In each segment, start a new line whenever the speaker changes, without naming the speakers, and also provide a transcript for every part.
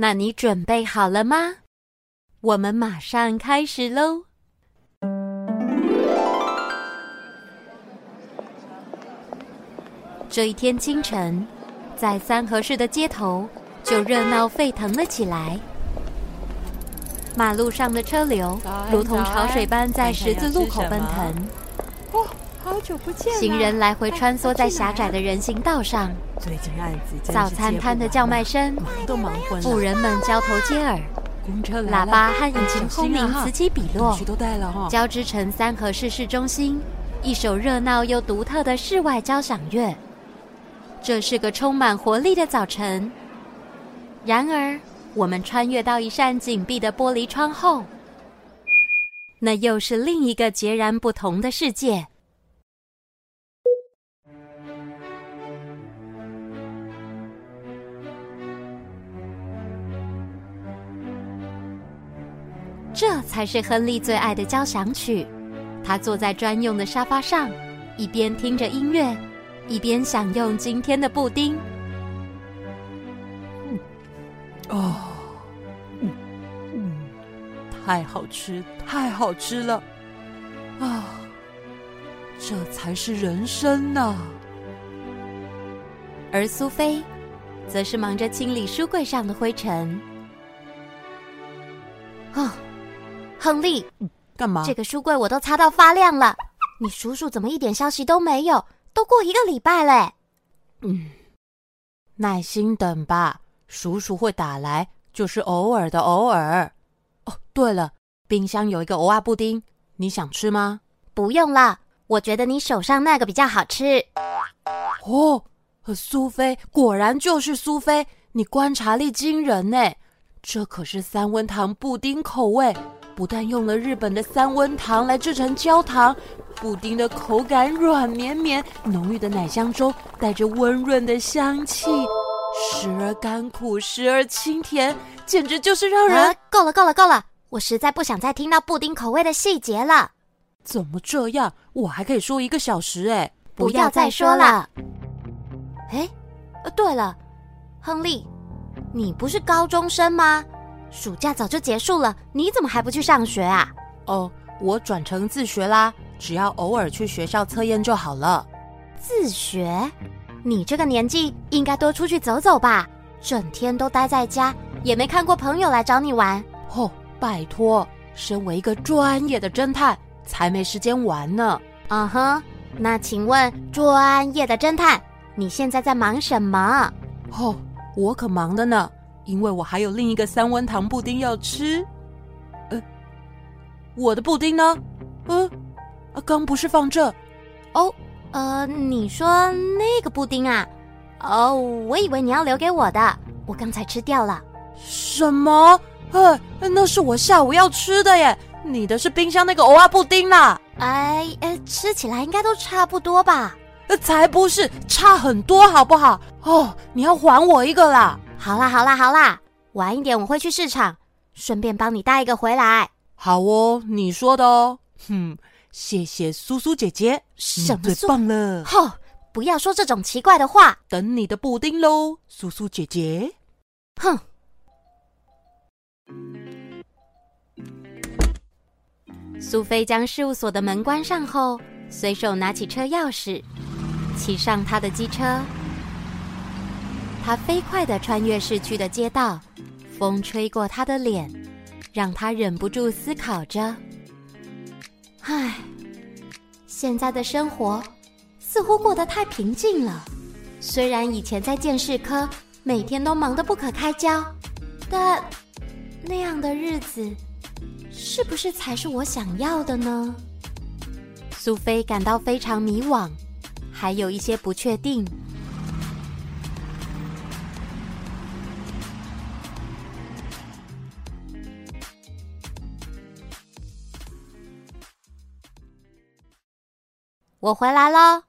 那你准备好了吗？我们马上开始喽！这一天清晨，在三河市的街头就热闹沸腾了起来。马路上的车流如同潮水般在十字路口奔腾。
哦，好久不见！
行人来回穿梭在狭窄的人行道上。
最近案子
早餐摊的叫卖声，
都忙昏了。
富人们交头接耳，喇叭和引擎轰鸣此起彼落，交织成三河市市中心一首热闹又独特的室外交响乐。这是个充满活力的早晨。然而，我们穿越到一扇紧闭的玻璃窗后，那又是另一个截然不同的世界。才是亨利最爱的交响曲。他坐在专用的沙发上，一边听着音乐，一边享用今天的布丁。
嗯，哦，嗯嗯，太好吃，太好吃了！啊，这才是人生呢。
而苏菲，则是忙着清理书柜上的灰尘。啊。亨利，
干嘛？
这个书柜我都擦到发亮了。你叔叔怎么一点消息都没有？都过一个礼拜嘞。
嗯，耐心等吧，叔叔会打来，就是偶尔的偶尔。哦，对了，冰箱有一个欧阿布丁，你想吃吗？
不用了，我觉得你手上那个比较好吃。
哦，苏菲，果然就是苏菲，你观察力惊人呢。这可是三温糖布丁口味。不但用了日本的三温糖来制成焦糖，布丁的口感软绵绵，浓郁的奶香中带着温润的香气，时而甘苦，时而清甜，简直就是让人……啊，
够了，够了，够了！我实在不想再听到布丁口味的细节了。
怎么这样？我还可以说一个小时哎！
不要再说了。哎，呃，对了，亨利，你不是高中生吗？暑假早就结束了，你怎么还不去上学啊？
哦，我转成自学啦，只要偶尔去学校测验就好了。
自学？你这个年纪应该多出去走走吧？整天都待在家，也没看过朋友来找你玩。
哦，拜托，身为一个专业的侦探，才没时间玩呢。
嗯哼，那请问专业的侦探，你现在在忙什么？
哦，我可忙的呢。因为我还有另一个三温糖布丁要吃，呃，我的布丁呢？嗯，啊，刚不是放这？
哦，呃，你说那个布丁啊？哦，我以为你要留给我的，我刚才吃掉了。
什么？哎，那是我下午要吃的耶！你的是冰箱那个欧阿布丁啦？
哎，呃，吃起来应该都差不多吧？
呃，才不是，差很多，好不好？哦，你要还我一个啦！
好啦好啦好啦，晚一点我会去市场，顺便帮你带一个回来。
好哦，你说的哦。哼，谢谢苏苏姐姐，
什么
最棒了？
吼，不要说这种奇怪的话。
等你的布丁喽，苏苏姐姐。
哼。苏菲将事务所的门关上后，随手拿起车钥匙，骑上她的机车。他飞快地穿越市区的街道，风吹过他的脸，让他忍不住思考着：唉，现在的生活似乎过得太平静了。虽然以前在鉴识科每天都忙得不可开交，但那样的日子是不是才是我想要的呢？苏菲感到非常迷惘，还有一些不确定。我回来喽。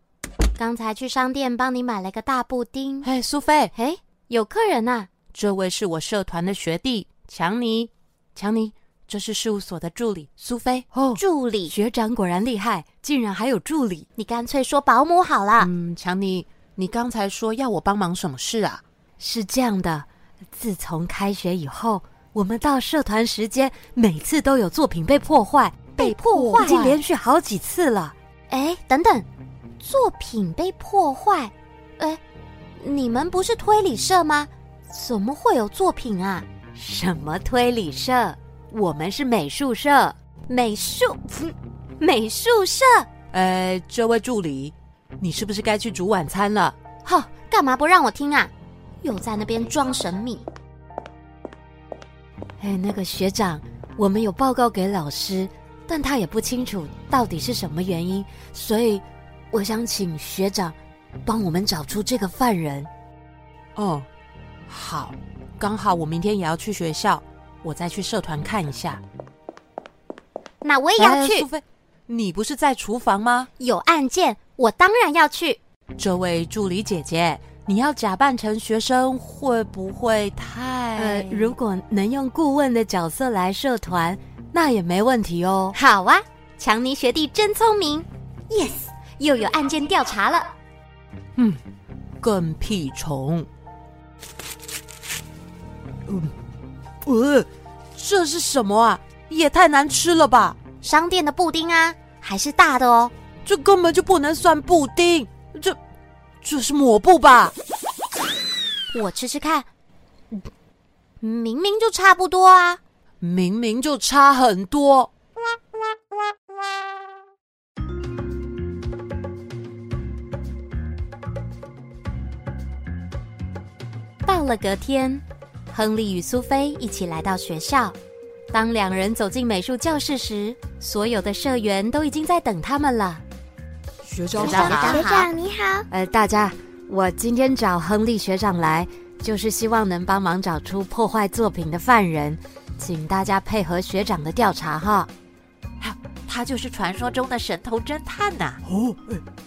刚才去商店帮你买了个大布丁。
嘿，苏菲，
嘿，有客人呐、啊。
这位是我社团的学弟强尼。强尼，这是事务所的助理苏菲。
哦，助理。
学长果然厉害，竟然还有助理。
你干脆说保姆好了。
嗯，强尼，你刚才说要我帮忙什么事啊？
是这样的，自从开学以后，我们到社团时间，每次都有作品被破坏，
被破坏，
已经连续好几次了。
哎，等等，作品被破坏？哎，你们不是推理社吗？怎么会有作品啊？
什么推理社？我们是美术社。
美术？美术社？
哎，这位助理，你是不是该去煮晚餐了？
哼，干嘛不让我听啊？又在那边装神秘。
哎，那个学长，我们有报告给老师。但他也不清楚到底是什么原因，所以我想请学长帮我们找出这个犯人。
哦，好，刚好我明天也要去学校，我再去社团看一下。
那我也要去。
苏菲，你不是在厨房吗？
有案件，我当然要去。
这位助理姐姐，你要假扮成学生会不会太……
呃，如果能用顾问的角色来社团。那也没问题哦。
好啊，强尼学弟真聪明。Yes，又有案件调查了。
嗯，跟屁虫。嗯，呃，这是什么啊？也太难吃了吧！
商店的布丁啊，还是大的哦。
这根本就不能算布丁，这这是抹布吧？
我吃吃看，明明就差不多啊。
明明就差很多。
到了隔天，亨利与苏菲一起来到学校。当两人走进美术教室时，所有的社员都已经在等他们了。
学长好，
学长你好。
呃，大家，我今天找亨利学长来，就是希望能帮忙找出破坏作品的犯人。请大家配合学长的调查哈！
他就是传说中的神童侦探呐、啊！
哦，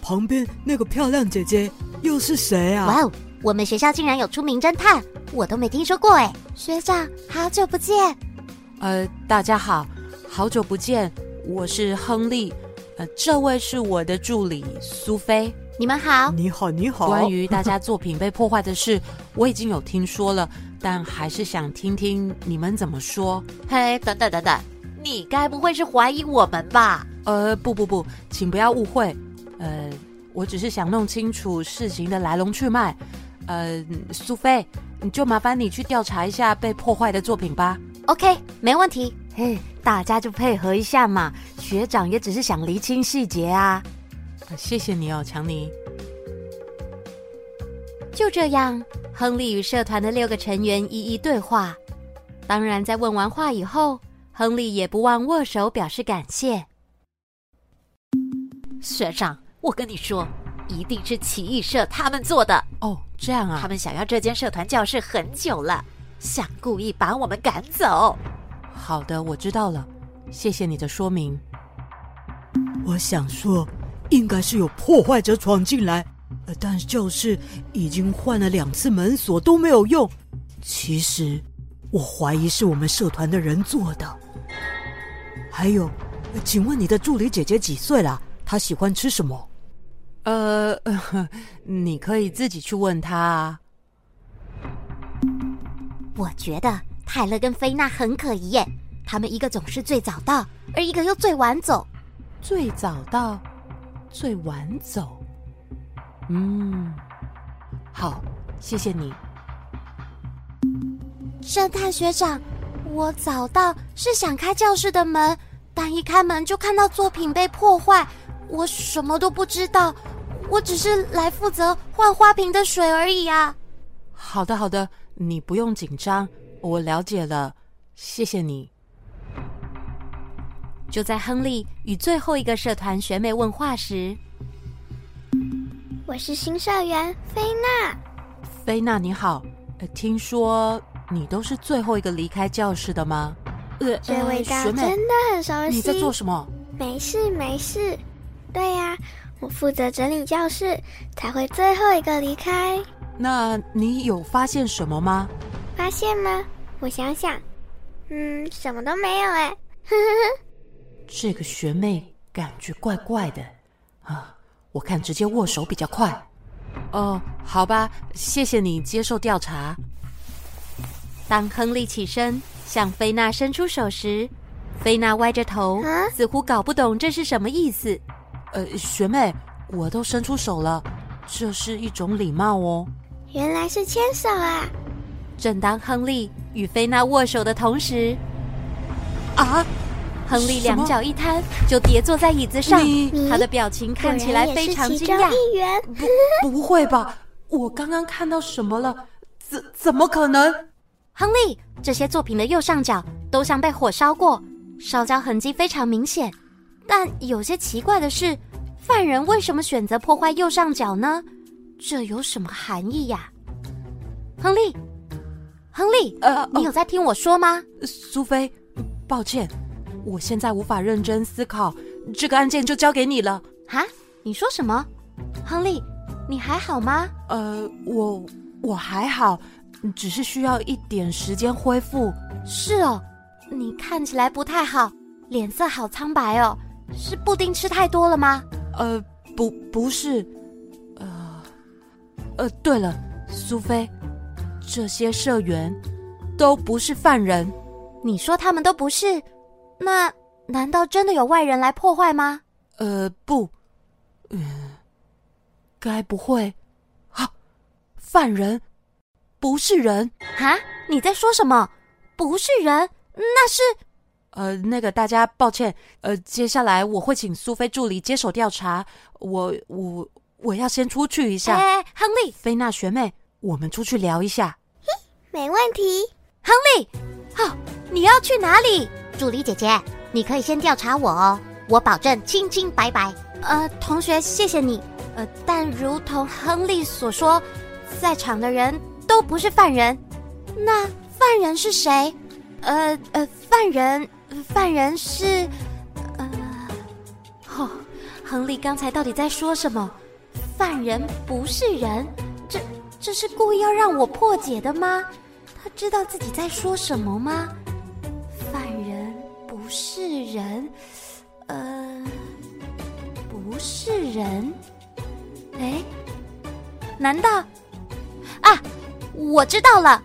旁边那个漂亮姐姐又是谁啊？
哇哦，我们学校竟然有出名侦探，我都没听说过哎！学长，好久不见。
呃，大家好，好久不见，我是亨利，呃，这位是我的助理苏菲。
你们好，
你好，你好。
关于大家作品被破坏的事，我已经有听说了。但还是想听听你们怎么说。
嘿，等等等等，你该不会是怀疑我们吧？
呃，不不不，请不要误会。呃，我只是想弄清楚事情的来龙去脉。呃，苏菲，你就麻烦你去调查一下被破坏的作品吧。
OK，没问题。
嘿，大家就配合一下嘛。学长也只是想厘清细节啊。
呃，谢谢你哦，强尼。
就这样。亨利与社团的六个成员一一对话，当然，在问完话以后，亨利也不忘握手表示感谢。
学长，我跟你说，一定是奇异社他们做的
哦。这样啊，
他们想要这间社团教室很久了，想故意把我们赶走。
好的，我知道了，谢谢你的说明。
我想说，应该是有破坏者闯进来。呃，但就是已经换了两次门锁都没有用。其实，我怀疑是我们社团的人做的。还有，请问你的助理姐姐几岁了？她喜欢吃什么？
呃，你可以自己去问她啊。
我觉得泰勒跟菲娜很可疑耶，他们一个总是最早到，而一个又最晚走。
最早到，最晚走。嗯，好，谢谢你，
侦探学长。我早到是想开教室的门，但一开门就看到作品被破坏，我什么都不知道，我只是来负责换花瓶的水而已啊。
好的，好的，你不用紧张，我了解了，谢谢你。
就在亨利与最后一个社团学妹问话时。
我是新社员菲娜。
菲娜你好，呃，听说你都是最后一个离开教室的吗？
呃，这味道真的很熟悉。
你在做什么？
没事没事。对呀，我负责整理教室，才会最后一个离开。
那你有发现什么吗？
发现吗？我想想，嗯，什么都没有哎。呵呵呵。
这个学妹感觉怪怪的啊！我看直接握手比较快。哦，好吧，谢谢你接受调查。
当亨利起身向菲娜伸出手时，菲娜歪着头，
啊？
似乎搞不懂这是什么意思。
呃，学妹，我都伸出手了，这是一种礼貌哦。
原来是牵手啊！
正当亨利与菲娜握手的同时，
啊！
亨利两脚一摊，就跌坐在椅子上。他的表情看起来非常惊讶。
不，不会吧？我刚刚看到什么了？怎怎么可能？
亨利，这些作品的右上角都像被火烧过，烧焦痕迹非常明显。但有些奇怪的是，犯人为什么选择破坏右上角呢？这有什么含义呀？亨利，亨利，呃，你有在听我说吗？
苏菲，抱歉。我现在无法认真思考，这个案件就交给你了。
哈？你说什么？亨利，你还好吗？
呃，我我还好，只是需要一点时间恢复。
是哦，你看起来不太好，脸色好苍白哦，是布丁吃太多了吗？
呃，不，不是。呃，呃，对了，苏菲，这些社员都不是犯人。
你说他们都不是？那难道真的有外人来破坏吗？
呃，不，嗯，该不会，啊，犯人不是人
啊？你在说什么？不是人？那是……
呃，那个大家抱歉，呃，接下来我会请苏菲助理接手调查。我我我要先出去一下。
哎，亨利，
菲娜学妹，我们出去聊一下。
嘿，没问题。
亨利，好，哦，你要去哪里？助理姐姐，你可以先调查我哦，我保证清清白白。呃，同学，谢谢你。呃，但如同亨利所说，在场的人都不是犯人。那犯人是谁？呃呃，犯人，犯人是……呃，哦，亨利刚才到底在说什么？犯人不是人，这这是故意要让我破解的吗？他知道自己在说什么吗？犯人是人，呃，不是人，哎，难道？啊，我知道了，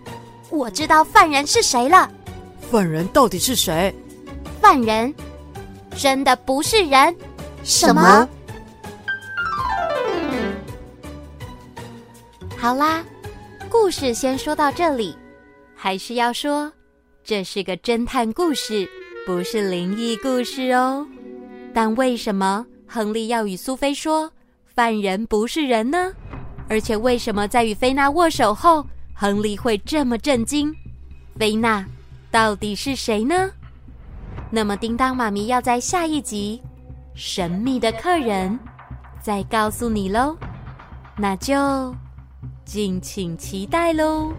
我知道犯人是谁了。
犯人到底是谁？
犯人真的不是人。
什么？什么？
好啦，故事先说到这里，还是要说，这是个侦探故事。不是灵异故事哦，但为什么亨利要与苏菲说犯人不是人呢？而且为什么在与菲娜握手后，亨利会这么震惊？菲娜到底是谁呢？那么叮当妈咪要在下一集《神秘的客人》再告诉你喽，那就敬请期待喽。